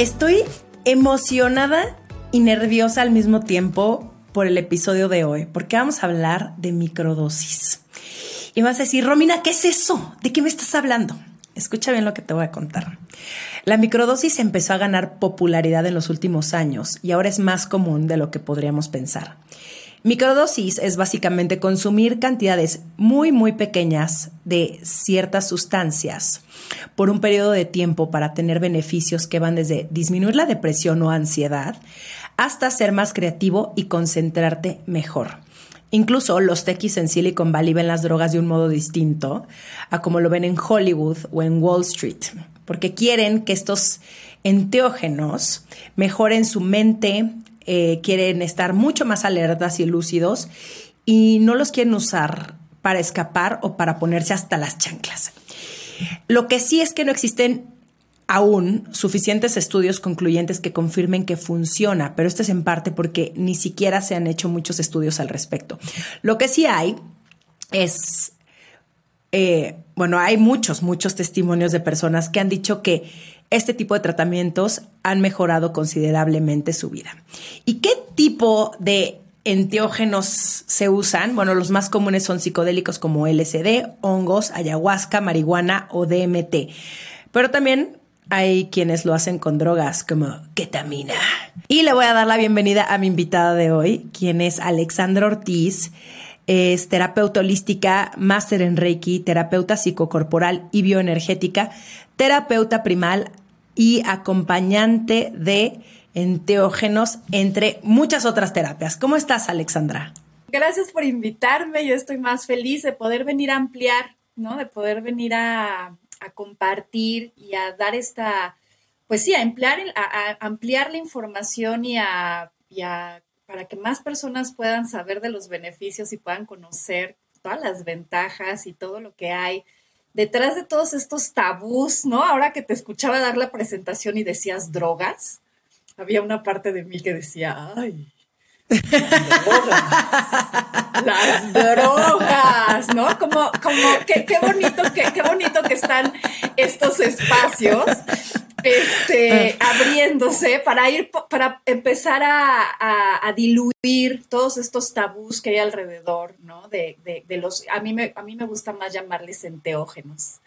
Estoy emocionada y nerviosa al mismo tiempo por el episodio de hoy, porque vamos a hablar de microdosis. Y vas a decir, Romina, ¿qué es eso? ¿De qué me estás hablando? Escucha bien lo que te voy a contar. La microdosis empezó a ganar popularidad en los últimos años y ahora es más común de lo que podríamos pensar. Microdosis es básicamente consumir cantidades muy muy pequeñas de ciertas sustancias por un periodo de tiempo para tener beneficios que van desde disminuir la depresión o ansiedad hasta ser más creativo y concentrarte mejor. Incluso los tequis en Silicon Valley ven las drogas de un modo distinto a como lo ven en Hollywood o en Wall Street, porque quieren que estos enteógenos mejoren su mente, eh, quieren estar mucho más alertas y lúcidos y no los quieren usar para escapar o para ponerse hasta las chanclas. Lo que sí es que no existen aún suficientes estudios concluyentes que confirmen que funciona, pero esto es en parte porque ni siquiera se han hecho muchos estudios al respecto. Lo que sí hay es, eh, bueno, hay muchos, muchos testimonios de personas que han dicho que este tipo de tratamientos han mejorado considerablemente su vida. ¿Y qué tipo de enteógenos se usan? Bueno, los más comunes son psicodélicos como LSD, hongos, ayahuasca, marihuana o DMT. Pero también hay quienes lo hacen con drogas como ketamina. Y le voy a dar la bienvenida a mi invitada de hoy, quien es Alexandra Ortiz. Es terapeuta holística, máster en Reiki, terapeuta psicocorporal y bioenergética, terapeuta primal y acompañante de enteógenos, entre muchas otras terapias. ¿Cómo estás, Alexandra? Gracias por invitarme. Yo estoy más feliz de poder venir a ampliar, ¿no? De poder venir a a compartir y a dar esta, pues sí, a ampliar, a, ampliar la información y a, para que más personas puedan saber de los beneficios y puedan conocer todas las ventajas y todo lo que hay detrás de todos estos tabús, ¿no? Ahora que te escuchaba dar la presentación y decías drogas, había una parte de mí que decía, ay, las drogas, ¿no? Como, como, qué, qué bonito, qué, qué bonito que están estos espacios este, abriéndose para ir, para empezar a, diluir todos estos tabús que hay alrededor, ¿no? De, de, los, a mí, me, a mí me gusta más llamarles enteógenos,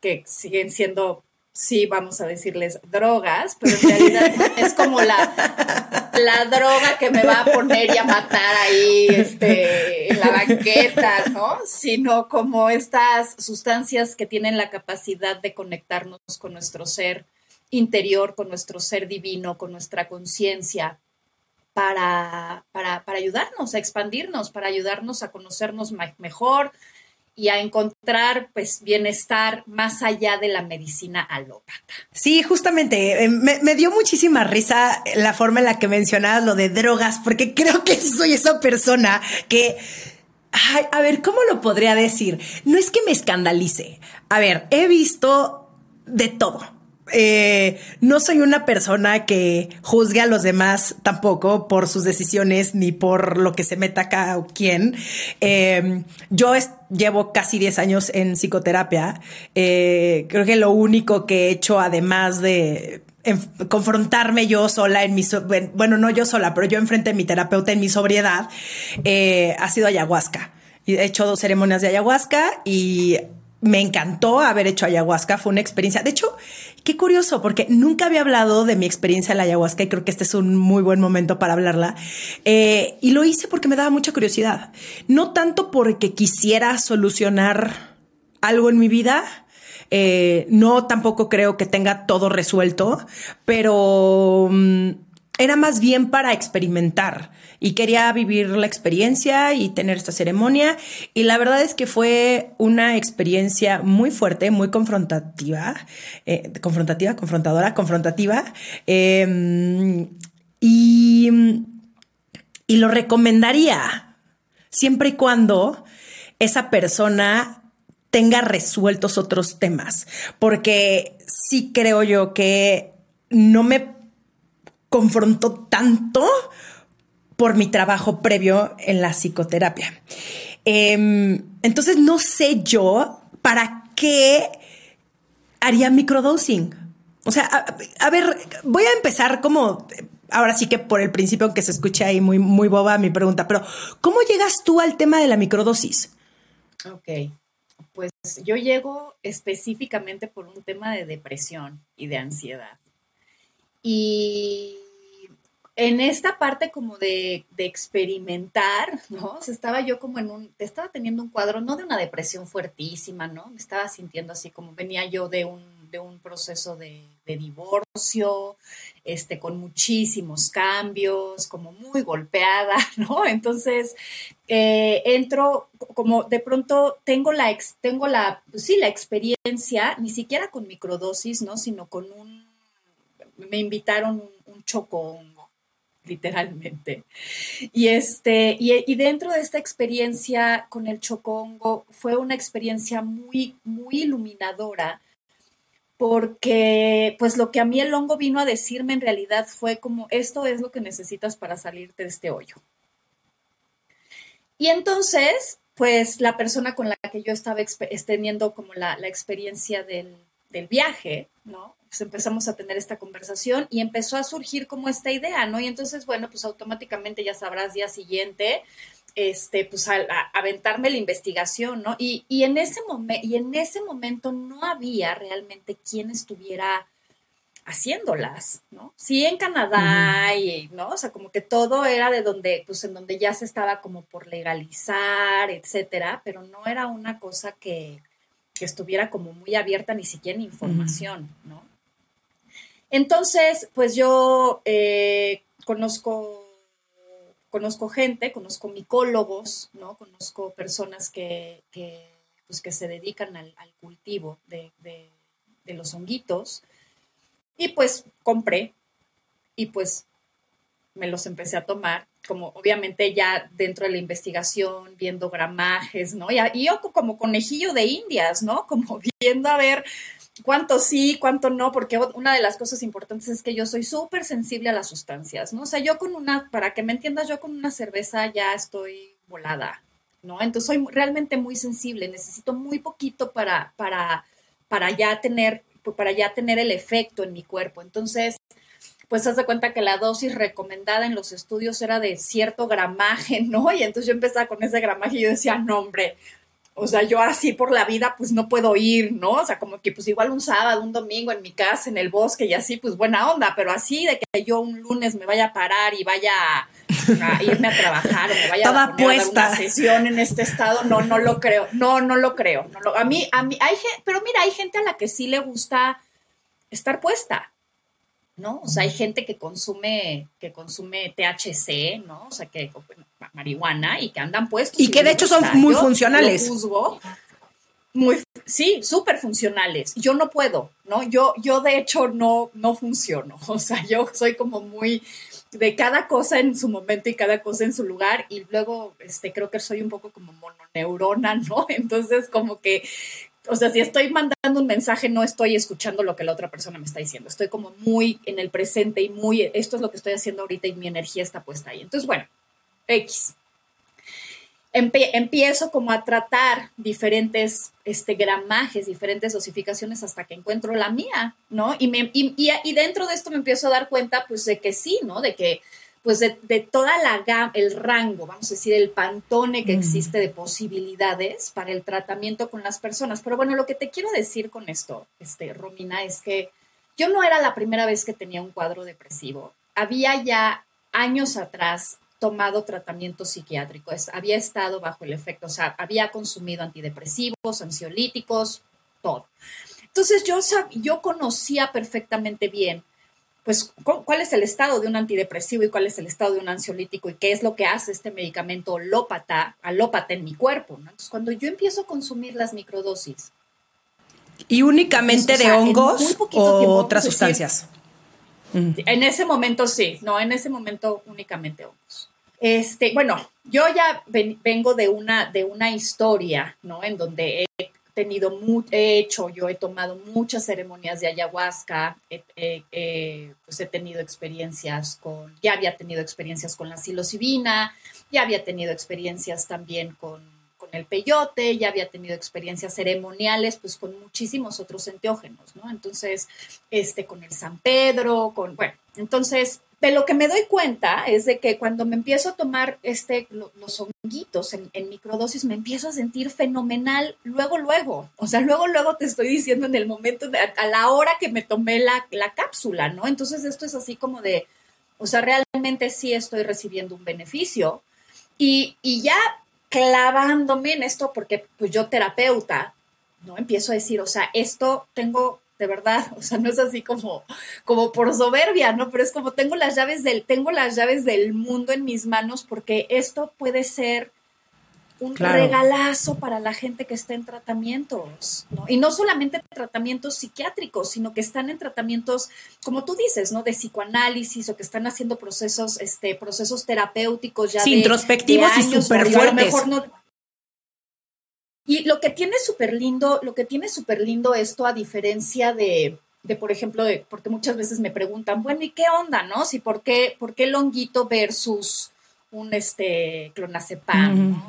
que siguen siendo sí, vamos a decirles drogas, pero en realidad es como la, la droga que me va a poner y a matar ahí este, en la banqueta, ¿no? Sino como estas sustancias que tienen la capacidad de conectarnos con nuestro ser interior, con nuestro ser divino, con nuestra conciencia. Para, para, para ayudarnos a expandirnos, para ayudarnos a conocernos mejor, y a encontrar pues bienestar más allá de la medicina alópata. Sí, justamente, eh, me, dio muchísima risa la forma en la que mencionabas lo de drogas, porque creo que soy esa persona que... A ver, ¿cómo lo podría decir? No es que me escandalice. A ver, he visto de todo. Eh, no soy una persona que juzgue a los demás tampoco por sus decisiones ni por lo que se meta o quién. Eh, yo llevo casi 10 años en psicoterapia. Eh, creo que lo único que he hecho, además de confrontarme yo sola en mi, bueno, no yo sola, pero yo enfrente a mi terapeuta en mi sobriedad, ha sido ayahuasca. He hecho dos ceremonias de ayahuasca y me encantó haber hecho ayahuasca, fue una experiencia. De hecho, qué curioso, porque nunca había hablado de mi experiencia en la ayahuasca y creo que este es un muy buen momento para hablarla. Eh, y lo hice porque me daba mucha curiosidad. No tanto porque quisiera solucionar algo en mi vida. Eh, no tampoco creo que tenga todo resuelto, pero... Mm, era más bien para experimentar y quería vivir la experiencia y tener esta ceremonia. Y la verdad es que fue una experiencia muy fuerte, muy confrontativa, eh, confrontativa, confrontadora, confrontativa. Em, y, y lo recomendaría siempre y cuando esa persona tenga resueltos otros temas, porque sí creo yo que no me confrontó tanto por mi trabajo previo en la psicoterapia. Em, entonces no sé yo para qué haría microdosing. O sea, a, ver, voy a empezar como, ahora sí que por el principio, aunque se escuche ahí muy, muy boba mi pregunta, pero ¿cómo llegas tú al tema de la microdosis? Ok, pues yo llego específicamente por un tema de depresión y de ansiedad. Y en esta parte como de, experimentar, ¿no? estaba yo como en un, estaba teniendo un cuadro, no de una depresión fuertísima, ¿no? Me estaba sintiendo así como venía yo de un, de un proceso de, divorcio, este, con muchísimos cambios, como muy golpeada, ¿no? Entonces, eh, entro como de pronto tengo la, tengo la, pues sí, la experiencia, ni siquiera con microdosis, ¿no? Sino con un, me invitaron un, un chocón literalmente. Y, este, y, dentro de esta experiencia con el chocongo fue una experiencia muy, muy iluminadora porque pues lo que a mí el hongo vino a decirme en realidad fue como esto es lo que necesitas para salirte de este hoyo. Y entonces, pues la persona con la que yo estaba teniendo como la, la experiencia del, del viaje, ¿no? Pues empezamos a tener esta conversación y empezó a surgir como esta idea, ¿no? Y entonces, bueno, pues automáticamente ya sabrás día siguiente, este, pues a, aventarme la investigación, ¿no? Y, en ese y en ese momento no había realmente quien estuviera haciéndolas, ¿no? Sí, en Canadá y, ¿no? O sea, como que todo era de donde, pues en donde ya se estaba como por legalizar, etcétera, pero no era una cosa que, que estuviera como muy abierta ni siquiera en información, ¿no? Entonces, pues yo eh, conozco, conozco gente, conozco micólogos, ¿no? Conozco personas que, pues que se dedican al, cultivo de, de los honguitos. Y pues compré y pues me los empecé a tomar como obviamente ya dentro de la investigación, viendo gramajes, ¿no? Y, yo como conejillo de indias, ¿no? Como viendo a ver cuánto sí, cuánto no, porque una de las cosas importantes es que yo soy súper sensible a las sustancias, ¿no? O sea, yo con una, para que me entiendas, yo con una cerveza ya estoy volada, ¿no? Entonces soy realmente muy sensible, necesito muy poquito para, para, para ya tener, para ya tener el efecto en mi cuerpo. Entonces, pues haz de cuenta que la dosis recomendada en los estudios era de cierto gramaje, ¿no? Y entonces yo empezaba con ese gramaje y yo decía, no, hombre, o sea, yo así por la vida, pues no puedo ir, ¿no? O sea, como que pues igual un sábado, un domingo en mi casa, en el bosque y así, pues buena onda, pero así de que yo un lunes me vaya a parar y vaya a irme a trabajar o me vaya a, dar una sesión en este estado, no, no lo creo, no, no lo creo. No lo, a mí, a mí, hay pero mira, hay gente a la que sí le gusta estar puesta, ¿no? O sea, hay gente que consume, que consume THC, ¿no? O sea, que marihuana y que andan puestos. Y que de hecho son muy funcionales. muy, sí, súper funcionales. Yo no puedo, ¿no? Yo, yo de hecho no, no funciono. O sea, yo soy como muy de cada cosa en su momento y cada cosa en su lugar y luego este creo que soy un poco como mononeurona, ¿no? Entonces como que o sea, si estoy mandando un mensaje, no estoy escuchando lo que la otra persona me está diciendo. Estoy como muy en el presente y muy, esto es lo que estoy haciendo ahorita y mi energía está puesta ahí. Entonces, bueno, X. empiezo como a tratar diferentes este, gramajes, diferentes dosificaciones hasta que encuentro la mía, ¿no? Y, me, y, y dentro de esto me empiezo a dar cuenta, pues, de que sí, ¿no? De que pues de, toda la gama, el rango, vamos a decir, el pantone que mm. existe de posibilidades para el tratamiento con las personas. Pero bueno, lo que te quiero decir con esto, este, Romina, es que yo no era la primera vez que tenía un cuadro depresivo. Había ya años atrás tomado tratamiento psiquiátrico, había estado bajo el efecto, o sea, había consumido antidepresivos, ansiolíticos, todo. Entonces yo, yo conocía perfectamente bien pues, cuál es el estado de un antidepresivo y cuál es el estado de un ansiolítico y qué es lo que hace este medicamento alópata, alópata en mi cuerpo. Entonces, cuando yo empiezo a consumir las microdosis. ¿Y únicamente de hongos o otras sustancias? En ese momento sí, no, en ese momento únicamente hongos. Este, bueno, yo ya vengo de una, de una historia, ¿no? En donde he tenido, he hecho, yo he tomado muchas ceremonias de ayahuasca, pues he tenido experiencias con, ya había tenido experiencias con la psilocibina, ya había tenido experiencias también con, con el peyote, ya había tenido experiencias ceremoniales, pues con muchísimos otros enteógenos, ¿no? Entonces, este, con el San Pedro, con, bueno, entonces de lo que me doy cuenta es de que cuando me empiezo a tomar este, los honguitos en, microdosis, me empiezo a sentir fenomenal luego, luego. O sea, luego, luego te estoy diciendo en el momento, a la hora que me tomé la, la cápsula, ¿no? Entonces esto es así como de, o sea, realmente sí estoy recibiendo un beneficio. Y, y ya clavándome en esto, porque pues yo terapeuta, ¿no? Empiezo a decir, o sea, esto tengo de verdad, o sea, no es así como, como por soberbia, ¿no? Pero es como tengo las llaves del, tengo las llaves del mundo en mis manos porque esto puede ser un regalazo para la gente que está en tratamientos, ¿no? Y no solamente tratamientos psiquiátricos, sino que están en tratamientos, como tú dices, ¿no? De psicoanálisis o que están haciendo procesos, este, procesos terapéuticos ya de, introspectivos y súper fuertes. mejor no, y lo que tiene súper lindo, lo que tiene súper lindo esto, a diferencia de, de, por ejemplo, de, porque muchas veces me preguntan, bueno, ¿y qué onda, no? Si por qué, por qué longuito versus un este clonazepam,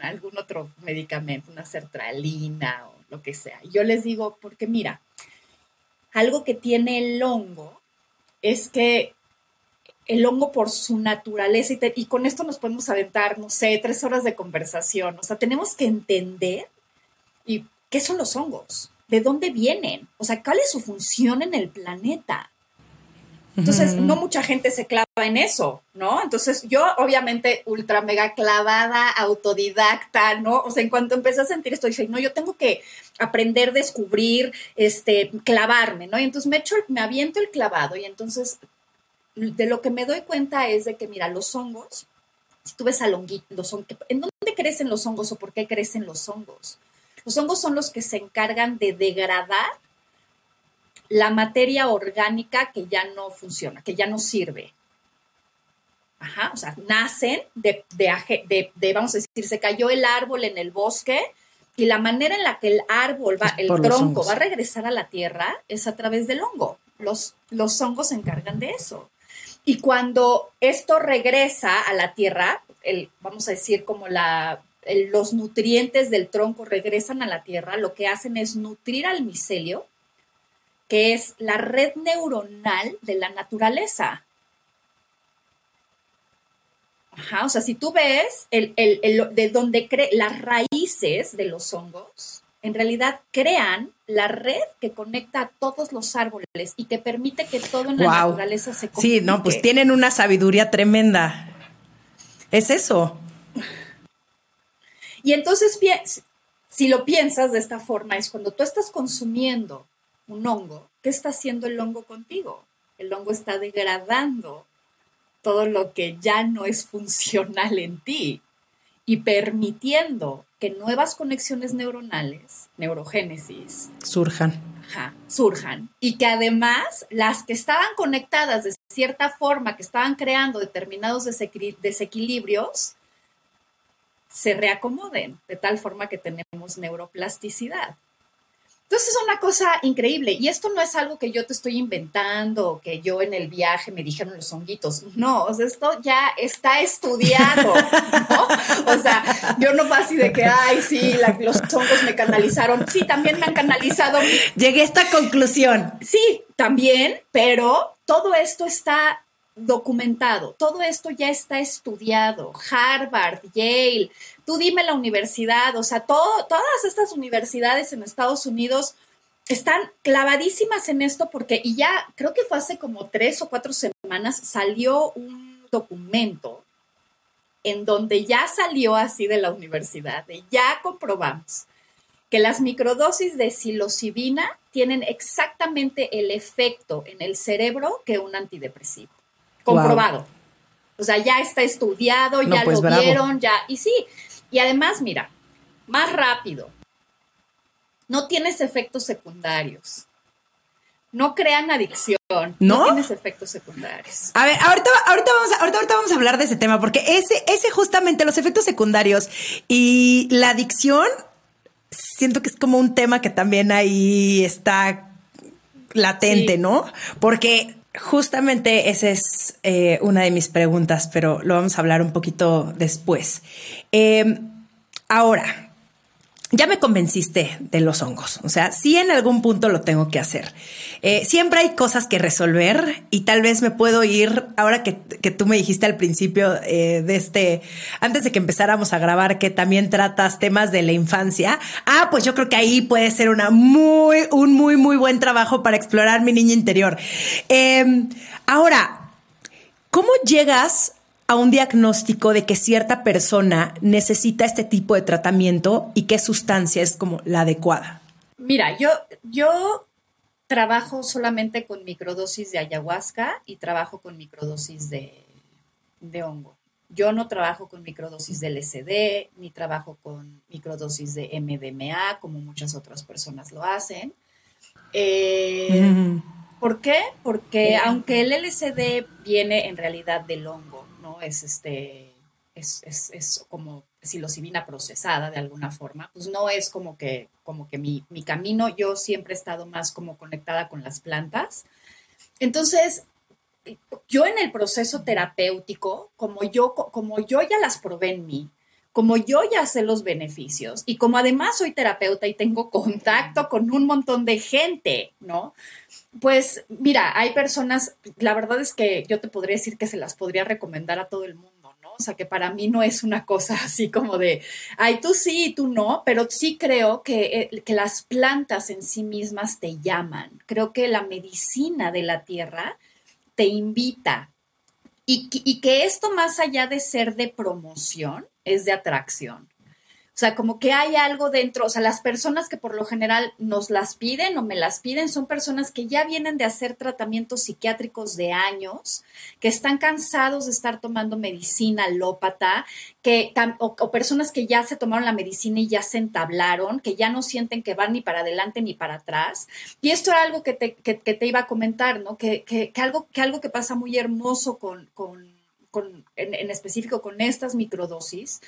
algún otro medicamento, una sertralina o lo que sea. Yo les digo, porque mira, algo que tiene el hongo es que el hongo por su naturaleza y, con esto nos podemos aventar, no sé, tres horas de conversación. O sea, tenemos que entender y qué son los hongos, de dónde vienen, o sea, cuál es su función en el planeta. Entonces, no mucha gente se clava en eso, ¿no? Entonces, yo obviamente ultra mega clavada, autodidacta, ¿no? O sea, en cuanto empecé a sentir esto, dije, no, yo tengo que aprender, descubrir, este, clavarme, ¿no? Y entonces me echo, me aviento el clavado y entonces de lo que me doy cuenta es de que, mira, los hongos, si tú ves al honguito, los hongos, ¿en dónde crecen los hongos o por qué crecen los hongos? Los hongos son los que se encargan de degradar la materia orgánica que ya no funciona, que ya no sirve. Ajá, o sea, nacen de, de, de, vamos a decir, se cayó el árbol en el bosque y la manera en la que el árbol va, el tronco va a regresar a la tierra es a través del hongo. Los, los hongos se encargan de eso. Y cuando esto regresa a la tierra, el, vamos a decir como la, los nutrientes del tronco regresan a la tierra, lo que hacen es nutrir al micelio, que es la red neuronal de la naturaleza. Ajá, o sea, si tú ves el, de donde cree las raíces de los hongos, en realidad crean la red que conecta a todos los árboles y que permite que todo en la naturaleza se comunique. Sí, no, pues tienen una sabiduría tremenda. Es eso. Y entonces, si lo piensas de esta forma, es cuando tú estás consumiendo un hongo, ¿qué está haciendo el hongo contigo? El hongo está degradando todo lo que ya no es funcional en ti y permitiendo que nuevas conexiones neuronales, neurogénesis, surjan. surjan. Y que además las que estaban conectadas de cierta forma, que estaban creando determinados desequilibrios, se reacomoden de tal forma que tenemos neuroplasticidad. Entonces es una cosa increíble y esto no es algo que yo te estoy inventando, que yo en el viaje me dijeron los honguitos, no, o sea, esto ya está estudiado, ¿no? O sea, yo no así de que, ay, sí, los hongos me canalizaron, sí, también me han canalizado. Llegué a esta conclusión. Sí, también, pero todo esto está documentado, todo esto ya está estudiado, Harvard, Yale, tú dime la universidad, o sea, todas estas universidades en Estados Unidos están clavadísimas en esto porque, y ya creo que fue hace como tres o cuatro semanas, salió un documento en donde ya salió así de la universidad, y ya comprobamos que las microdosis de psilocibina tienen exactamente el efecto en el cerebro que un antidepresivo. Comprobado. O sea, ya está estudiado, ya pues lo vieron, ya. Y sí, y además, mira, más rápido. No tienes efectos secundarios. No crean adicción. No, tienes efectos secundarios. A ver, ahorita, ahorita, vamos a, ahorita, vamos a hablar de ese tema, porque ese, ese justamente, los efectos secundarios y la adicción, siento que es como un tema que también ahí está latente, ¿no? Porque justamente esa es eh, una de mis preguntas, pero lo vamos a hablar un poquito después. Eh, ahora, ya me convenciste de los hongos. O sea, sí en algún punto lo tengo que hacer. Eh, siempre hay cosas que resolver y tal vez me puedo ir, ahora que, tú me dijiste al principio eh, de este, antes de que empezáramos a grabar, que también tratas temas de la infancia. Ah, pues yo creo que ahí puede ser una muy, un muy, muy buen trabajo para explorar mi niña interior. Em, ahora, ¿cómo llegas a un diagnóstico de que cierta persona necesita este tipo de tratamiento y qué sustancia es como la adecuada? Mira, yo, yo trabajo solamente con microdosis de ayahuasca y trabajo con microdosis de, hongo. Yo no trabajo con microdosis de LSD, ni trabajo con microdosis de MDMA, como muchas otras personas lo hacen. Eh, ¿Por qué? Porque aunque el LSD viene en realidad del hongo, es este, es, es, es como psilocibina procesada de alguna forma, pues no es como que, como que mi, mi camino, yo siempre he estado más como conectada con las plantas. Entonces, yo en el proceso terapéutico, como yo, como yo ya las probé en mí, como yo ya sé los beneficios y como además soy terapeuta y tengo contacto con un montón de gente, ¿no? Pues mira, hay personas, la verdad es que yo te podría decir que se las podría recomendar a todo el mundo, ¿no? O sea, que para mí no es una cosa así como de, ay, tú sí y tú no, pero sí creo que, eh, que las plantas en sí mismas te llaman. Creo que la medicina de la tierra te invita y, y que esto más allá de ser de promoción, es de atracción. O sea, como que hay algo dentro, o sea, las personas que por lo general nos las piden o me las piden son personas que ya vienen de hacer tratamientos psiquiátricos de años, que están cansados de estar tomando medicina lópata, que, o, personas que ya se tomaron la medicina y ya se entablaron, que ya no sienten que van ni para adelante ni para atrás. Y esto era algo que te, que, te iba a comentar, ¿no? Que, que, algo, que algo que pasa muy hermoso con, con, en específico con estas microdosis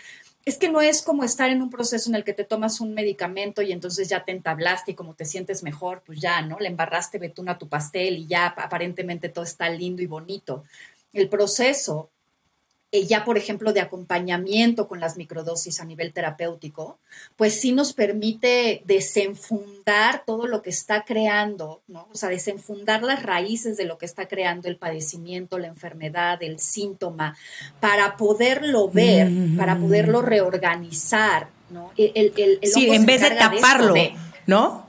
es que no es como estar en un proceso en el que te tomas un medicamento y entonces ya te entablaste y como te sientes mejor, pues ya, ¿no? Le embarraste betún a tu pastel y ya aparentemente todo está lindo y bonito. El proceso eh, ya, por ejemplo, de acompañamiento con las microdosis a nivel terapéutico, pues sí nos permite desenfundar todo lo que está creando, ¿no? O sea, desenfundar las raíces de lo que está creando el padecimiento, la enfermedad, el síntoma, para poderlo ver, para poderlo reorganizar, ¿no? sí, en vez de taparlo, ¿no?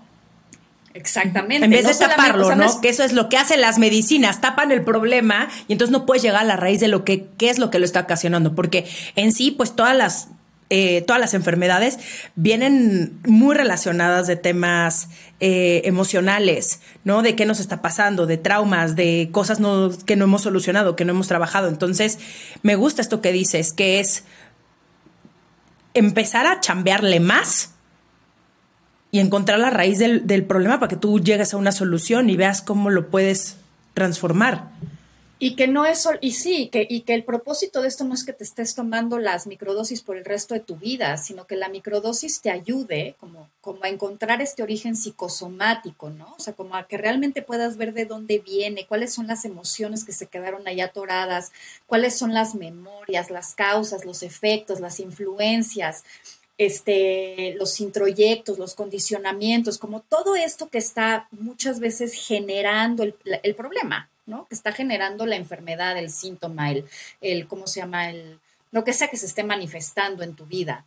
Exactamente. En vez de taparlo, ¿no? Que eso es lo que hacen las medicinas, tapan el problema y entonces no puedes llegar a la raíz de lo que qué es lo que lo está ocasionando, porque en sí, pues todas las eh, todas las enfermedades vienen muy relacionadas de temas eh, emocionales, ¿no? De qué nos está pasando, de traumas, de cosas que no hemos solucionado, que no hemos trabajado. Entonces, me gusta esto que dices, que es empezar a chambearle más y encontrar la raíz del, problema para que tú llegues a una solución y veas cómo lo puedes transformar. Y que no es, y sí, que, y que el propósito de esto no es que te estés tomando las microdosis por el resto de tu vida, sino que la microdosis te ayude como, como a encontrar este origen psicosomático, ¿no? O sea, como a que realmente puedas ver de dónde viene, cuáles son las emociones que se quedaron ahí atoradas, cuáles son las memorias, las causas, los efectos, las influencias, este, los introyectos, los condicionamientos, como todo esto que está muchas veces generando el, problema, ¿no? Que está generando la enfermedad, el síntoma, el, el, ¿cómo se llama? El, lo que sea que se esté manifestando en tu vida.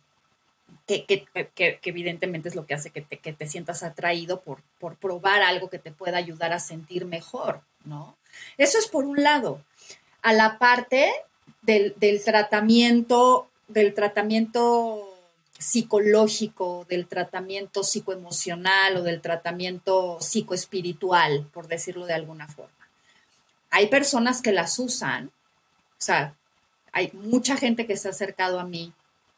Que, que, que, evidentemente es lo que hace que te, te sientas atraído por, por probar algo que te pueda ayudar a sentir mejor, ¿no? Eso es por un lado. A la parte del, del tratamiento, del tratamiento psicológico, del tratamiento psicoemocional o del tratamiento psicoespiritual, por decirlo de alguna forma. Hay personas que las usan, o sea, hay mucha gente que se ha acercado a mí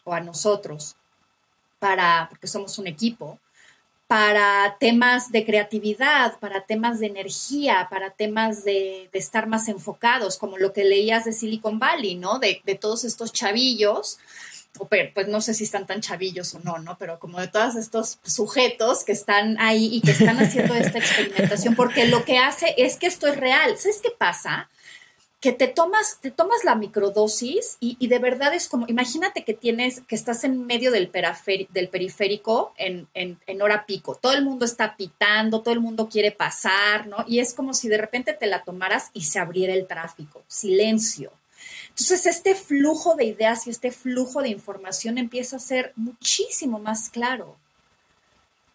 o a nosotros para, porque somos un equipo, para temas de creatividad, para temas de energía, para temas de, estar más enfocados, como lo que leías de Silicon Valley, ¿no? De, de todos estos chavillos pues no sé si están tan chavillos o no, ¿no? Pero como de todos estos sujetos que están ahí y que están haciendo esta experimentación, porque lo que hace es que esto es real. ¿Sabes qué pasa? Que te tomas, te tomas la microdosis y, de verdad es como, imagínate que tienes, que estás en medio del, periférico en, en hora pico. Todo el mundo está pitando, todo el mundo quiere pasar, ¿no? Y es como si de repente te la tomaras y se abriera el tráfico. Silencio entonces, este flujo de ideas y este flujo de información empieza a ser muchísimo más claro.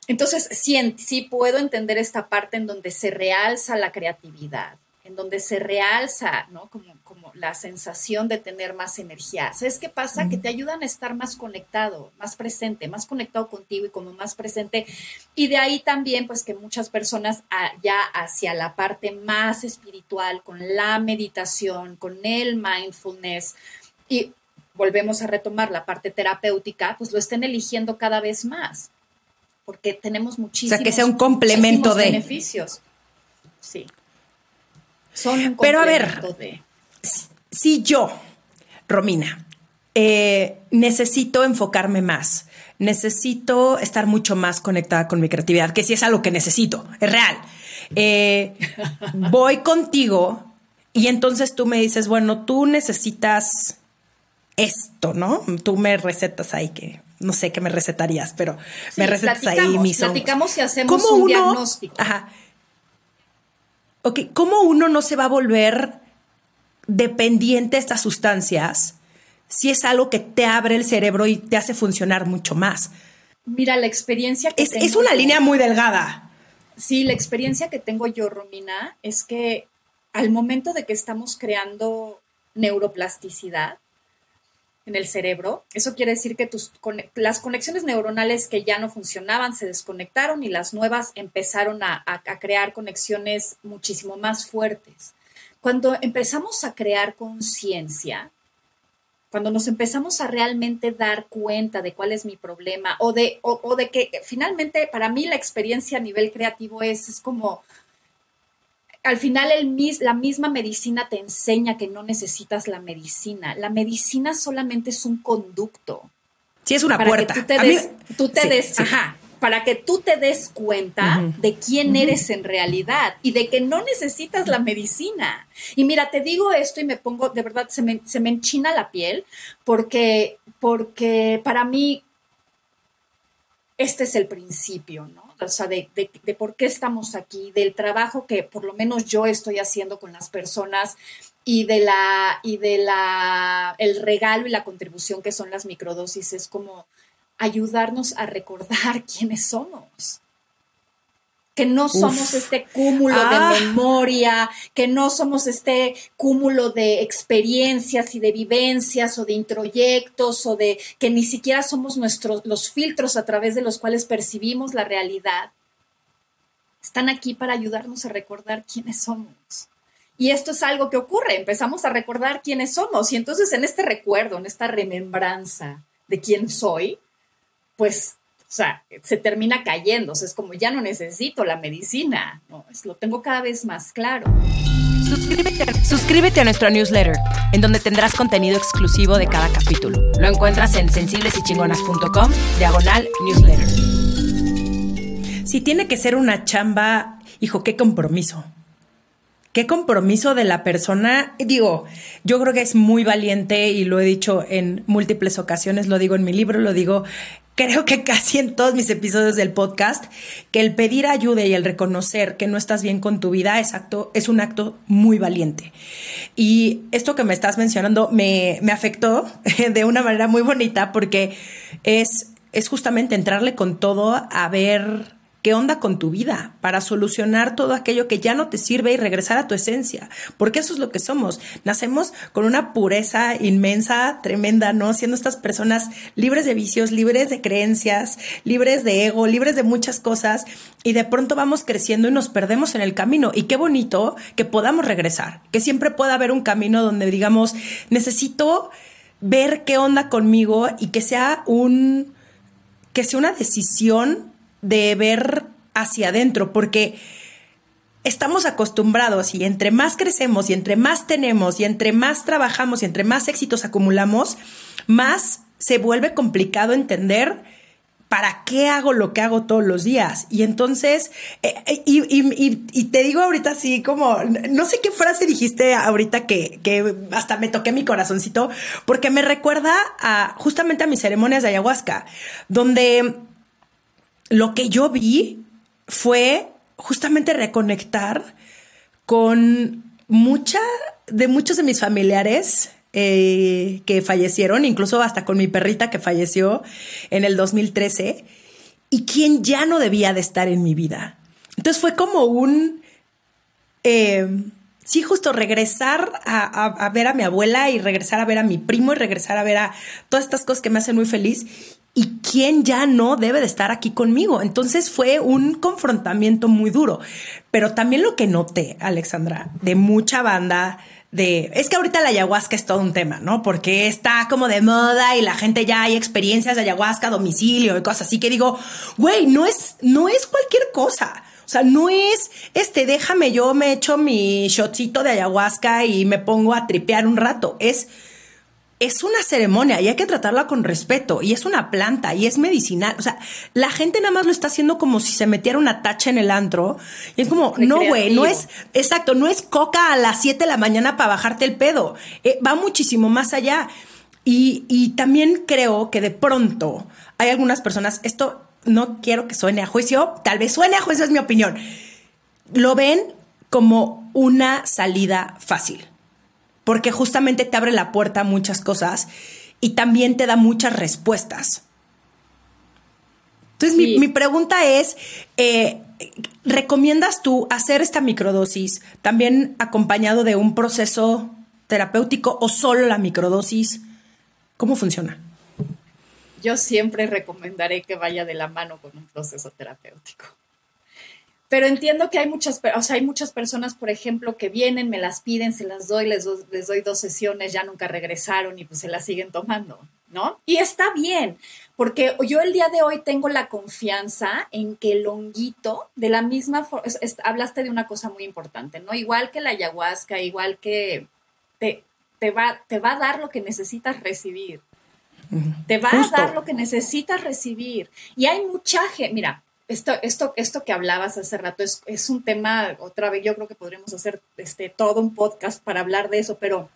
Entonces, sí, puedo entender esta parte en donde se realza la creatividad, en donde se realza, ¿no? Como, como la sensación de tener más energía. ¿Sabes qué pasa? Que te ayudan a estar más conectado, más presente, más conectado contigo y como más presente. Y de ahí también, pues que muchas personas ah, ya hacia la parte más espiritual, con la meditación, con el mindfulness y volvemos a retomar la parte terapéutica, pues lo estén eligiendo cada vez más. Porque tenemos muchísimos, o sea, que sea un complemento de beneficios. Sí. Pero a ver, si yo, Romina, eh, necesito enfocarme más, necesito estar mucho más conectada con mi creatividad, que si es algo que necesito, es real. Eh, voy contigo y entonces tú me dices, bueno, tú necesitas esto, ¿no? Tú me recetas ahí que no sé qué me recetarías, pero me recetas ahí mis Platicamos y hacemos un diagnóstico. Ajá. Ok, ¿cómo uno no se va a volver dependiente de estas sustancias si es algo que te abre el cerebro y te hace funcionar mucho más? Mira, la experiencia que es, es una línea muy delgada. Sí, la experiencia que tengo yo, Romina, es que al momento de que estamos creando neuroplasticidad, en el cerebro. Eso quiere decir que tus, las conexiones neuronales que ya no funcionaban se desconectaron y las nuevas empezaron a, a crear conexiones muchísimo más fuertes. Cuando empezamos a crear conciencia, cuando nos empezamos a realmente dar cuenta de cuál es mi problema o de, o, de que finalmente para mí la experiencia a nivel creativo es, es como al final el la misma medicina te enseña que no necesitas la medicina. La medicina solamente es un conducto. Sí, es una puerta. tú te des, tú te des ajá, para que tú te des cuenta de quién eres en realidad y de que no necesitas la medicina. Y mira, te digo esto y me pongo, de verdad, se me, se me enchina la piel porque, porque para mí este es el principio, ¿no? O sea, de, por qué estamos aquí, del trabajo que por lo menos yo estoy haciendo con las personas y de la, y de la, el regalo y la contribución que son las microdosis, es como ayudarnos a recordar quiénes somos que no somos este cúmulo de ah. memoria, que no somos este cúmulo de experiencias y de vivencias o de introyectos o de que ni siquiera somos nuestros los filtros a través de los cuales percibimos la realidad. Están aquí para ayudarnos a recordar quiénes somos. Y esto es algo que ocurre, empezamos a recordar quiénes somos y entonces en este recuerdo, en esta remembranza de quién soy, pues o sea, se termina cayendo, o sea, es como ya no necesito la medicina, ¿no? Es, lo tengo cada vez más claro. Suscríbete, a nuestro newsletter, en donde tendrás contenido exclusivo de cada capítulo. Lo encuentras en sensiblesychingonas.com, diagonal newsletter. Si tiene que ser una chamba, hijo, qué compromiso. Qué compromiso de la persona. Digo, yo creo que es muy valiente y lo he dicho en múltiples ocasiones, lo digo en mi libro, lo digo creo que casi en todos mis episodios del podcast, que el pedir ayuda y el reconocer que no estás bien con tu vida es, acto, es un acto muy valiente. Y esto que me estás mencionando me, me afectó de una manera muy bonita porque es, es justamente entrarle con todo a ver qué onda con tu vida para solucionar todo aquello que ya no te sirve y regresar a tu esencia, porque eso es lo que somos. Nacemos con una pureza inmensa, tremenda, ¿no? Siendo estas personas libres de vicios, libres de creencias, libres de ego, libres de muchas cosas y de pronto vamos creciendo y nos perdemos en el camino. Y qué bonito que podamos regresar, que siempre pueda haber un camino donde digamos, necesito ver qué onda conmigo y que sea un que sea una decisión de ver hacia adentro, porque estamos acostumbrados y entre más crecemos y entre más tenemos y entre más trabajamos y entre más éxitos acumulamos, más se vuelve complicado entender para qué hago lo que hago todos los días. Y entonces, eh, eh, y, te digo ahorita así como, no sé qué frase dijiste ahorita que, que hasta me toqué mi corazoncito, porque me recuerda justamente a mis ceremonias de ayahuasca, donde lo que yo vi fue justamente reconectar con mucha de muchos de mis familiares eh, que fallecieron, incluso hasta con mi perrita que falleció en el 2013, y quien ya no debía de estar en mi vida. Entonces fue como un, eh, sí, justo regresar a, a, ver a mi abuela y regresar a ver a mi primo y regresar a ver a todas estas cosas que me hacen muy feliz y quién ya no debe de estar aquí conmigo. Entonces fue un confrontamiento muy duro. Pero también lo que noté, Alexandra, de mucha banda, de... Es que ahorita la ayahuasca es todo un tema, ¿no? Porque está como de moda y la gente ya hay experiencias de ayahuasca domicilio y cosas así que digo, güey, no es, no es cualquier cosa. O sea, no es, este, déjame, yo me echo mi shotcito de ayahuasca y me pongo a tripear un rato. Es es una ceremonia y hay que tratarla con respeto y es una planta y es medicinal. O sea, la gente nada más lo está haciendo como si se metiera una tacha en el antro y es como, no, güey, no es, exacto, no es coca a las 7 de la mañana para bajarte el pedo. Eh, va muchísimo más allá. Y, y también creo que de pronto hay algunas personas, esto no quiero que suene a juicio, tal vez suene a juicio, es mi opinión. Lo ven como una salida fácil porque justamente te abre la puerta a muchas cosas y también te da muchas respuestas. Entonces, mi, pregunta es, eh, ¿recomiendas tú hacer esta microdosis también acompañado de un proceso terapéutico o solo la microdosis? ¿Cómo funciona? Yo siempre recomendaré que vaya de la mano con un proceso terapéutico. Pero entiendo que hay muchas, o sea, hay muchas personas, por ejemplo, que vienen, me las piden, se las doy, les, les doy dos sesiones, ya nunca regresaron y pues se las siguen tomando, ¿no? Y está bien, porque yo el día de hoy tengo la confianza en que el honguito, de la misma forma, hablaste de una cosa muy importante, ¿no? Igual que la ayahuasca, igual que te, te, va, te va a dar lo que necesitas recibir. Te va a dar lo que necesitas recibir. Y hay mucha gente, mira, esto, esto, esto que hablabas hace rato es, es, un tema, otra vez, yo creo que podríamos hacer este, todo un podcast para hablar de eso, pero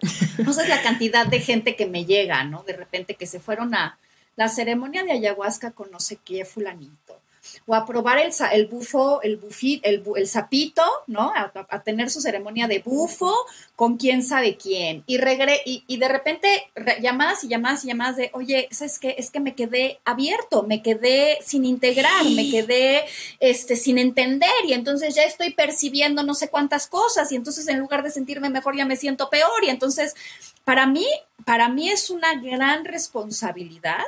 no sé la cantidad de gente que me llega, ¿no? De repente que se fueron a la ceremonia de ayahuasca con no sé qué fulanito, o a probar el, el bufo, el bufit, el, el sapito, ¿no? A, tener su ceremonia de bufo con quién sabe quién. Y, regre y, y de repente llamadas y llamadas y llamadas de, oye, ¿sabes qué? Es que me quedé abierto, me quedé sin integrar, me quedé este, sin entender y entonces ya estoy percibiendo no sé cuántas cosas y entonces en lugar de sentirme mejor ya me siento peor y entonces para mí, para mí es una gran responsabilidad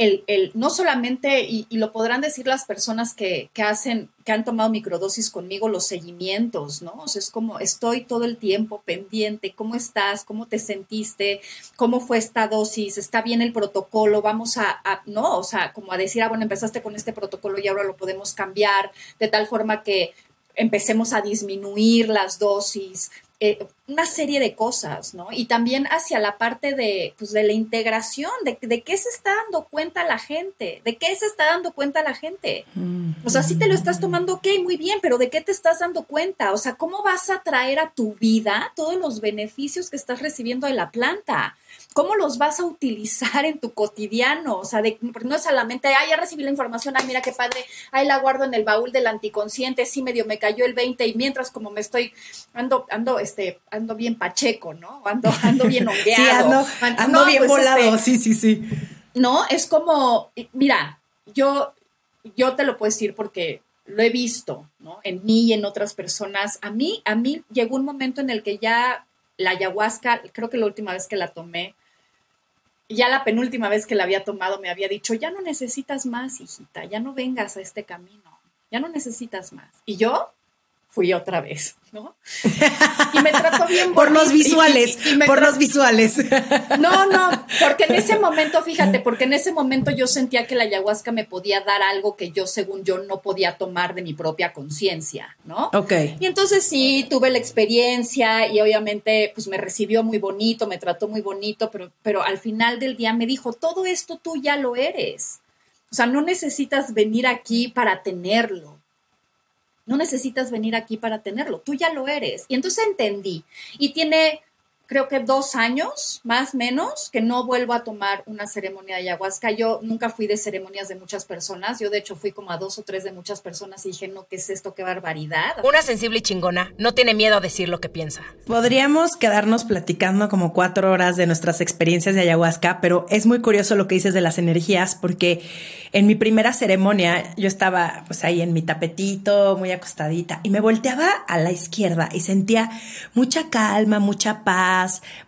el, no solamente, y, lo podrán decir las personas que, hacen, que han tomado microdosis conmigo, los seguimientos, ¿no? O sea, es como estoy todo el tiempo pendiente, ¿cómo estás? ¿Cómo te sentiste? ¿Cómo fue esta dosis? ¿Está bien el protocolo? Vamos a, no, o sea, como a decir, ah, bueno, empezaste con este protocolo y ahora lo podemos cambiar de tal forma que empecemos a disminuir las dosis, eh, una serie de cosas, ¿no? Y también hacia la parte de, pues, de la integración, de, de, qué se está dando cuenta la gente, de qué se está dando cuenta la gente. O sea, si te lo estás tomando, ok, muy bien, pero ¿de qué te estás dando cuenta? O sea, ¿cómo vas a traer a tu vida todos los beneficios que estás recibiendo de la planta? ¿Cómo los vas a utilizar en tu cotidiano? O sea, de, no es solamente, ay, ya recibí la información, ay, mira qué padre, ahí la guardo en el baúl del anticonsciente, sí medio me cayó el 20 y mientras como me estoy, ando, ando, este, ando bien pacheco, ¿no? Ando, ando bien sí, ando, bien pues, volado, este, sí, sí, sí. No, es como, mira, yo yo te lo puedo decir porque lo he visto, ¿no? En mí y en otras personas. A mí, a mí llegó un momento en el que ya la ayahuasca, creo que la última vez que la tomé, ya la penúltima vez que la había tomado me había dicho, ya no necesitas más, hijita, ya no vengas a este camino, ya no necesitas más. Y yo fui otra vez, ¿no? Y me trató bien Por los visuales, por los visuales. No, no, porque en ese momento, fíjate, porque en ese momento yo sentía que la ayahuasca me podía dar algo que yo, según yo, no podía tomar de mi propia conciencia, ¿no? Ok. Y entonces sí, tuve la experiencia y obviamente, pues me recibió muy bonito, me trató muy bonito, pero, pero al final del día me dijo, todo esto tú ya lo eres. O sea, no necesitas venir aquí para tenerlo no necesitas venir aquí para tenerlo, tú ya lo eres. Y entonces entendí. Y tiene creo que dos años, más o menos, que no vuelvo a tomar una ceremonia de ayahuasca. Yo nunca fui de ceremonias de muchas personas. Yo, de hecho, fui como a dos o tres de muchas personas y dije, no, ¿qué es esto? ¡Qué barbaridad! Una sensible y chingona. No tiene miedo a decir lo que piensa. Podríamos quedarnos platicando como cuatro horas de nuestras experiencias de ayahuasca, pero es muy curioso lo que dices de las energías, porque en mi primera ceremonia yo estaba pues ahí en mi tapetito, muy acostadita, y me volteaba a la izquierda y sentía mucha calma, mucha paz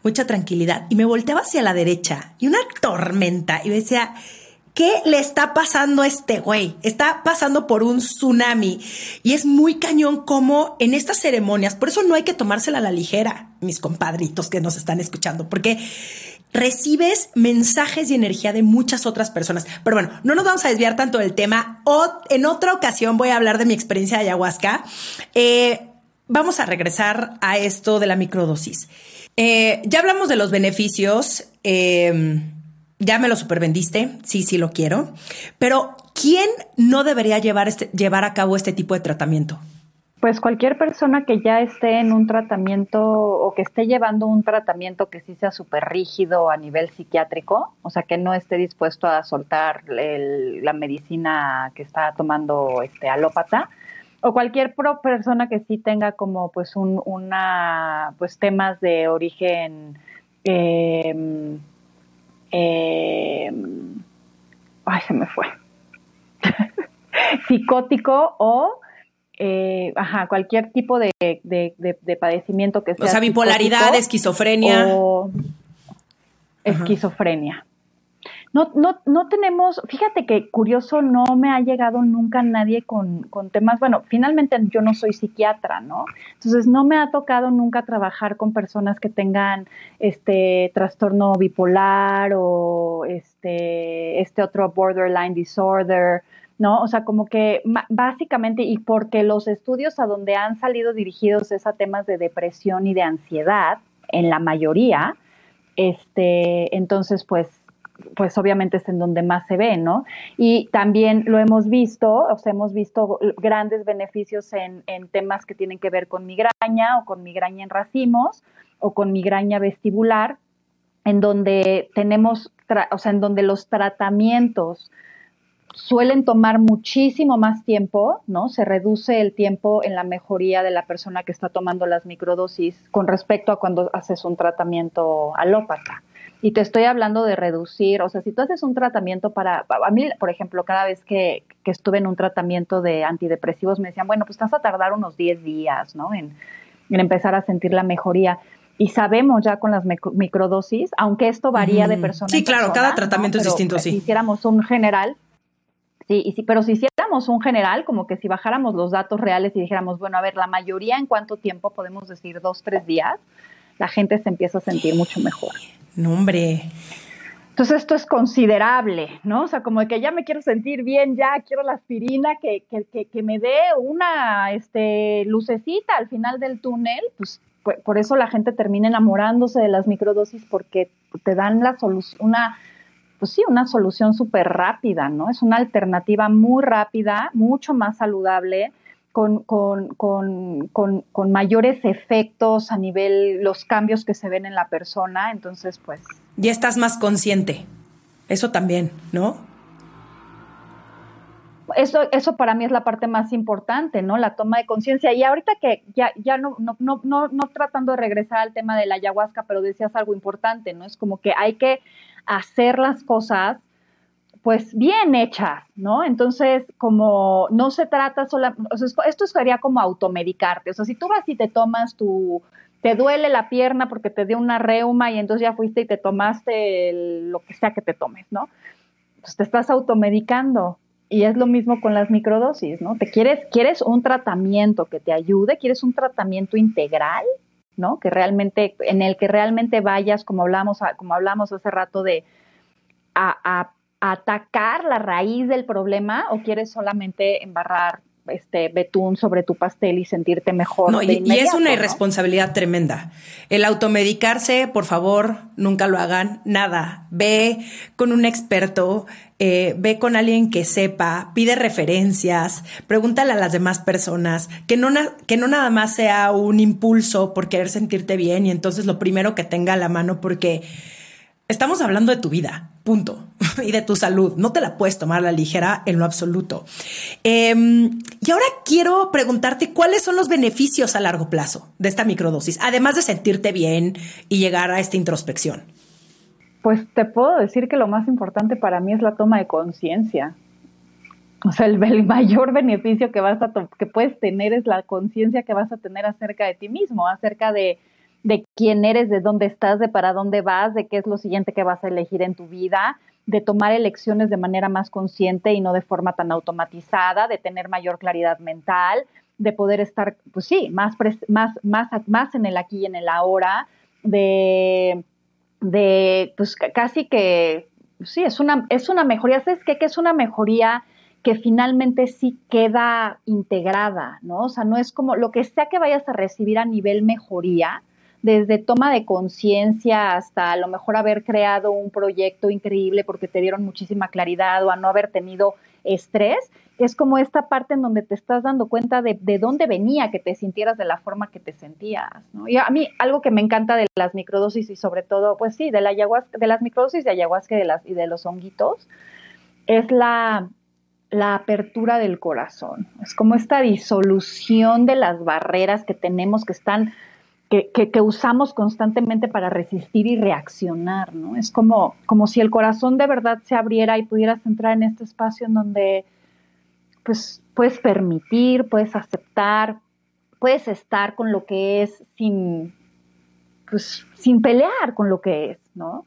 mucha tranquilidad. Y me volteaba hacia la derecha y una tormenta. Y me decía, ¿qué le está pasando a este güey? Está pasando por un tsunami. Y es muy cañón como en estas ceremonias, por eso no hay que tomársela a la ligera, mis compadritos que nos están escuchando, porque recibes mensajes y energía de muchas otras personas. Pero bueno, no nos vamos a desviar tanto del tema. O en otra ocasión voy a hablar de mi experiencia de ayahuasca. Eh, vamos a regresar a esto de la microdosis. Eh, ya hablamos de los beneficios. Em, ya me lo supervendiste. Sí, sí lo quiero. Pero, ¿quién no debería llevar, este, llevar a cabo este tipo de tratamiento? Pues cualquier persona que ya esté en un tratamiento o que esté llevando un tratamiento que sí sea súper rígido a nivel psiquiátrico, o sea, que no esté dispuesto a soltar la medicina que está tomando este alópata, o cualquier persona que sí tenga como pues un, una pues temas de origen em, em, ay se me fue psicótico o eh, ajá, cualquier tipo de, padecimiento que sea. O sea, bipolaridad, esquizofrenia. O esquizofrenia. No, no, no tenemos, fíjate que curioso, no me ha llegado nunca nadie con, con, temas, bueno, finalmente yo no soy psiquiatra, ¿no? Entonces no me ha tocado nunca trabajar con personas que tengan este trastorno bipolar o este, este otro borderline disorder, ¿no? O sea, como que básicamente, y porque los estudios a donde han salido dirigidos es a temas de depresión y de ansiedad, en la mayoría, este, entonces, pues pues obviamente es en donde más se ve, ¿no? Y también lo hemos visto, o sea, hemos visto grandes beneficios en, temas que tienen que ver con migraña o con migraña en racimos o con migraña vestibular, en donde tenemos, o sea, en donde los tratamientos suelen tomar muchísimo más tiempo, ¿no? Se reduce el tiempo en la mejoría de la persona que está tomando las microdosis con respecto a cuando haces un tratamiento alópata. Y te estoy hablando de reducir, o sea, si tú haces un tratamiento para, a mí, por ejemplo, cada vez que, estuve en un tratamiento de antidepresivos, me decían, bueno, pues vas a tardar unos 10 días, ¿no? En, empezar a sentir la mejoría. Y sabemos ya con las microdosis, aunque esto varía de persona Sí, claro, cada tratamiento es distinto, sí. Si hiciéramos un general, sí, y sí, pero si hiciéramos un general, como que si bajáramos los datos reales y dijéramos, bueno, a ver, la mayoría en cuánto tiempo podemos decir dos, tres días, la gente se empieza a sentir mucho mejor. No, hombre. Entonces esto es considerable, ¿no? O sea, como que ya me quiero sentir bien, ya quiero la aspirina que, que, que, me dé una este, lucecita al final del túnel, pues por, eso la gente termina enamorándose de las microdosis porque te dan la solución, una, pues sí, una solución súper rápida, ¿no? Es una alternativa muy rápida, mucho más saludable, con, con, con, con, mayores efectos a nivel los cambios que se ven en la persona, entonces pues... Ya estás más consciente, eso también, ¿no? Eso, eso para mí es la parte más importante, ¿no? La toma de conciencia. Y ahorita que ya, ya no, no, no, no, no tratando de regresar al tema de la ayahuasca, pero decías algo importante, ¿no? Es como que hay que hacer las cosas pues bien hechas, ¿no? Entonces, como no se trata solo, o sea, esto sería como automedicarte, o sea, si tú vas y te tomas tu, te duele la pierna porque te dio una reuma y entonces ya fuiste y te tomaste lo que sea que te tomes, ¿no? Pues te estás automedicando. Y es lo mismo con las microdosis, ¿no? Te quieres, quieres un tratamiento que te ayude, quieres un tratamiento integral, ¿no? Que realmente, en el que realmente vayas, como hablamos, como hablamos hace rato de a, atacar la raíz del problema o quieres solamente embarrar este betún sobre tu pastel y sentirte mejor. No, y, es una irresponsabilidad tremenda. El automedicarse, por favor, nunca lo hagan, nada. Ve con un experto, eh, ve con alguien que sepa, pide referencias, pregúntale a las demás personas, que no, que no nada más sea un impulso por querer sentirte bien y entonces lo primero que tenga a la mano porque estamos hablando de tu vida punto, y de tu salud. No te la puedes tomar a la ligera en lo absoluto. Em, y ahora quiero preguntarte cuáles son los beneficios a largo plazo de esta microdosis, además de sentirte bien y llegar a esta introspección. Pues te puedo decir que lo más importante para mí es la toma de conciencia. O sea, el, mayor beneficio que vas a que puedes tener es la conciencia que vas a tener acerca de ti mismo, acerca de, de quién eres, de dónde estás, de para dónde vas, de qué es lo siguiente que vas a elegir en tu vida, de tomar elecciones de manera más consciente y no de forma tan automatizada, de tener mayor claridad mental, de poder estar, pues sí, más, más, más, más en el aquí y en el ahora, de, de pues casi que, sí, es una, es una mejoría. ¿Sabes qué? Que es una mejoría que finalmente sí queda integrada, ¿no? O sea, no es como lo que sea que vayas a recibir a nivel mejoría, desde toma de conciencia hasta a lo mejor haber creado un proyecto increíble porque te dieron muchísima claridad o a no haber tenido estrés, es como esta parte en donde te estás dando cuenta de, de dónde venía que te sintieras de la forma que te sentías. ¿no? Y a mí algo que me encanta de las microdosis y sobre todo, pues sí, de, la ayahuasca, de las microdosis de ayahuasca y de, las, y de los honguitos, es la, la apertura del corazón. Es como esta disolución de las barreras que tenemos que están que, usamos constantemente para resistir y reaccionar, ¿no? Es como, como si el corazón de verdad se abriera y pudieras entrar en este espacio en donde pues puedes permitir, puedes aceptar, puedes estar con lo que es sin, pues, sin pelear con lo que es, ¿no?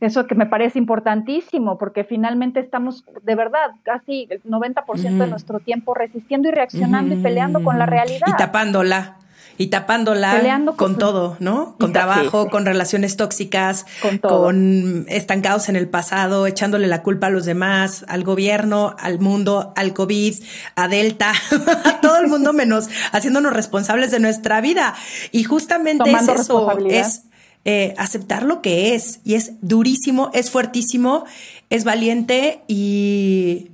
Eso que me parece importantísimo, porque finalmente estamos, de verdad, casi el 90% de nuestro tiempo resistiendo y reaccionando y peleando con la realidad. Y tapándola y tapándola con, todo, ¿no? Con trabajo, con relaciones tóxicas, con, estancados en el pasado, echándole la culpa a los demás, al gobierno, al mundo, al COVID, a Delta, a todo el mundo menos haciéndonos responsables de nuestra vida. Y justamente es eso, es eh, aceptar lo que es. Y es durísimo, es fuertísimo, es valiente y...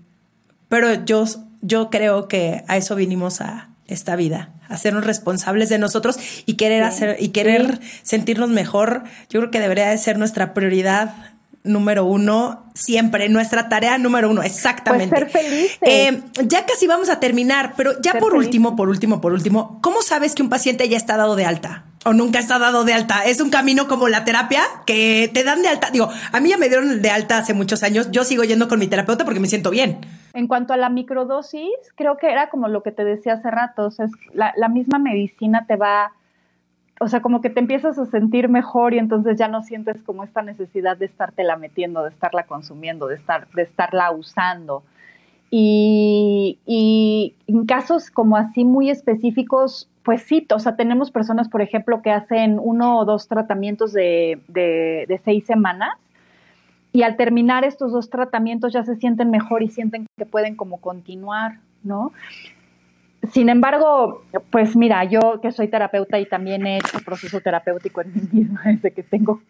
Pero yo, yo creo que a eso vinimos a esta vida hacernos responsables de nosotros y querer hacer y querer sentirnos mejor, yo creo que debería de ser nuestra prioridad número uno siempre, nuestra tarea número uno, exactamente. Pues ser. Eh, ya casi vamos a terminar, pero ya por último, por último, por último, ¿cómo sabes que un paciente ya está dado de alta? O nunca está dado de alta. Es un camino como la terapia que te dan de alta. Digo, a mí ya me dieron de alta hace muchos años. Yo sigo yendo con mi terapeuta porque me siento bien. En cuanto a la microdosis, creo que era como lo que te decía hace rato. O sea, la, la misma medicina te va o sea, como que te empiezas a sentir mejor y entonces ya no sientes como esta necesidad de estártela metiendo, de estarla consumiendo, de, estar, de estarla usando. Y, y, en casos como así muy específicos, pues sí, o sea, tenemos personas, por ejemplo, que hacen uno o dos tratamientos de, de, de seis semanas y al terminar estos dos tratamientos ya se sienten mejor y sienten que pueden como continuar, ¿no? Sin embargo, pues mira, yo que soy terapeuta y también he hecho proceso terapéutico en mí misma desde que tengo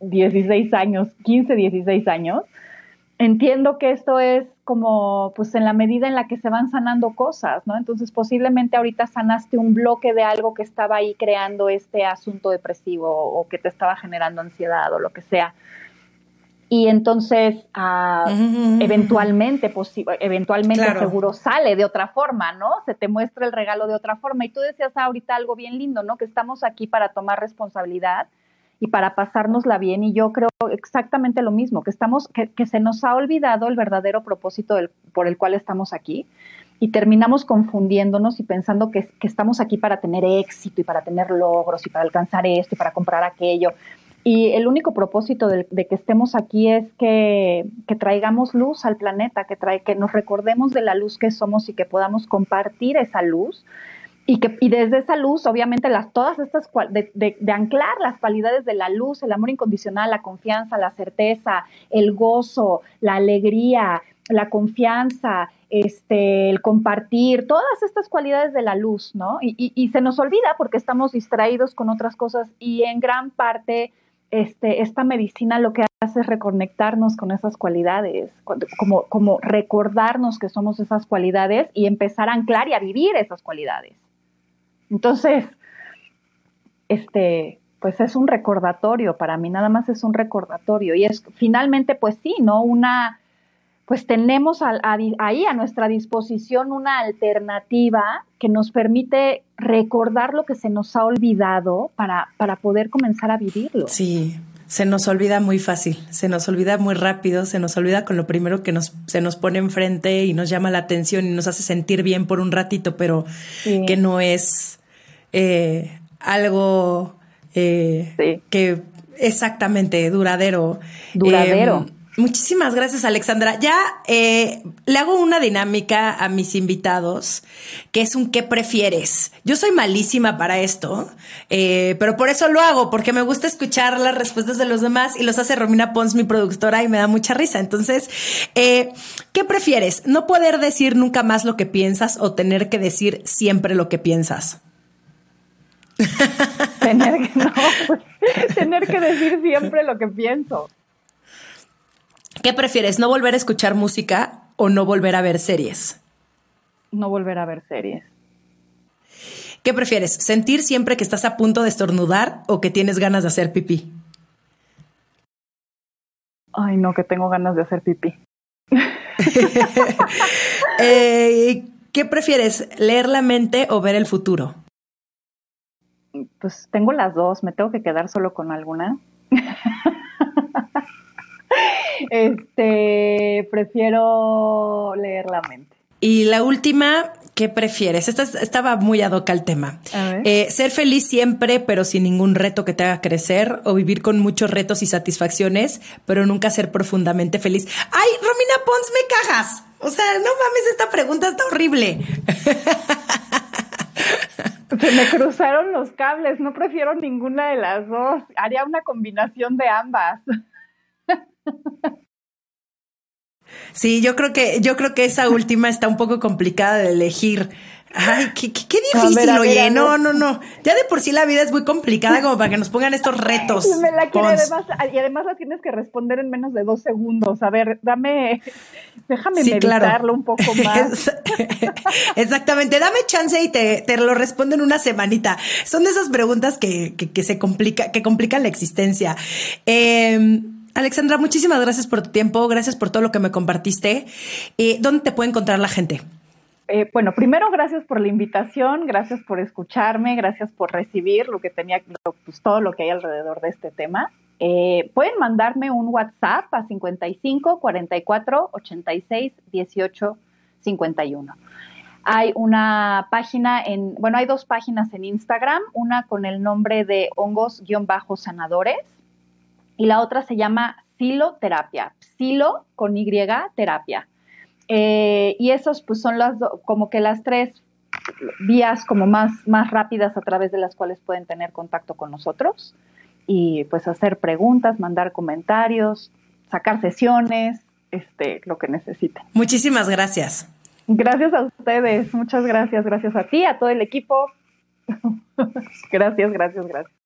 16 años, 15, 16 años, entiendo que esto es como, pues en la medida en la que se van sanando cosas, ¿no? Entonces, posiblemente ahorita sanaste un bloque de algo que estaba ahí creando este asunto depresivo o que te estaba generando ansiedad o lo que sea y entonces ah, eventualmente, eventualmente seguro sale de otra forma, ¿no? Se te muestra el regalo de otra forma. Y tú decías ahorita algo bien lindo, ¿no? Que estamos aquí para tomar responsabilidad y para pasárnosla bien. Y yo creo exactamente lo mismo, que estamos, que, se nos ha olvidado el verdadero propósito por el cual estamos aquí y terminamos confundiéndonos y pensando que, que, estamos aquí para tener éxito y para tener logros y para alcanzar esto y para comprar aquello. Y el único propósito de, de que estemos aquí es que, que, traigamos luz al planeta, que, trae, que nos recordemos de la luz que somos y que podamos compartir esa luz. Y, que, y desde esa luz, obviamente, las, todas estas, de, de, anclar las cualidades de la luz, el amor incondicional, la confianza, la certeza, el gozo, la alegría, la confianza, este, el compartir, todas estas cualidades de la luz, ¿no? Y, y, y, se nos olvida porque estamos distraídos con otras cosas y en gran parte este, esta medicina lo que hace es reconectarnos con esas cualidades, como, como recordarnos que somos esas cualidades y empezar a anclar y a vivir esas cualidades. Entonces, este, pues es un recordatorio para mí, nada más es un recordatorio y es finalmente, pues sí, ¿no? Una, pues tenemos a, a, ahí a nuestra disposición una alternativa que nos permite recordar lo que se nos ha olvidado para, para poder comenzar a vivirlo. Sí, se nos olvida muy fácil, se nos olvida muy rápido, se nos olvida con lo primero que nos, se nos pone enfrente y nos llama la atención y nos hace sentir bien por un ratito, pero sí. que no es eh, algo eh, sí. que exactamente duradero. Duradero. Eh, Muchísimas gracias, Alexandra. Ya eh, le hago una dinámica a mis invitados, que es un ¿qué prefieres? Yo soy malísima para esto, eh, pero por eso lo hago, porque me gusta escuchar las respuestas de los demás y los hace Romina Pons, mi productora, y me da mucha risa. Entonces, eh, ¿qué prefieres? ¿No poder decir nunca más lo que piensas o tener que decir siempre lo que piensas? tener que, no, tener que decir siempre lo que pienso. ¿Qué prefieres, no volver a escuchar música o no volver a ver series? No volver a ver series. ¿Qué prefieres, sentir siempre que estás a punto de estornudar o que tienes ganas de hacer pipí? Ay, no, que tengo ganas de hacer pipí. eh, ¿Qué prefieres, leer la mente o ver el futuro? Pues tengo las dos, me tengo que quedar solo con alguna. Este, prefiero leer la mente. Y la última, ¿qué prefieres? Esta estaba muy ad hoc al tema. Eh, ser feliz siempre, pero sin ningún reto que te haga crecer, o vivir con muchos retos y satisfacciones, pero nunca ser profundamente feliz. ¡Ay, Romina Pons, me cajas! O sea, no mames, esta pregunta está horrible. Se me cruzaron los cables, no prefiero ninguna de las dos. Haría una combinación de ambas. Sí, yo creo que, yo creo que esa última está un poco complicada de elegir. Ay, qué, qué, qué difícil, a ver, a ver, oye, no, no, no. Ya de por sí la vida es muy complicada como para que nos pongan estos retos. Me la quiere, además, y además la tienes que responder en menos de dos segundos. A ver, dame, déjame sí, meditarlo claro. un poco más. Exactamente, dame chance y te, te, lo respondo en una semanita. Son de esas preguntas que, que, que se complica, que complican la existencia. Eh, Alexandra, muchísimas gracias por tu tiempo, gracias por todo lo que me compartiste. Eh, ¿Dónde te puede encontrar la gente? Eh, bueno, primero gracias por la invitación, gracias por escucharme, gracias por recibir lo que tenía, pues, todo lo que hay alrededor de este tema. Eh, pueden mandarme un WhatsApp a 55 44 86 18 51. Hay una página en, bueno, hay dos páginas en Instagram, una con el nombre de hongos-sanadores y la otra se llama Siloterapia, Silo con Y terapia. Eh, y esos pues son las como que las tres vías como más, más rápidas a través de las cuales pueden tener contacto con nosotros y pues hacer preguntas, mandar comentarios, sacar sesiones, este, lo que necesiten. Muchísimas gracias. Gracias a ustedes, muchas gracias, gracias a ti, a todo el equipo. gracias, gracias, gracias.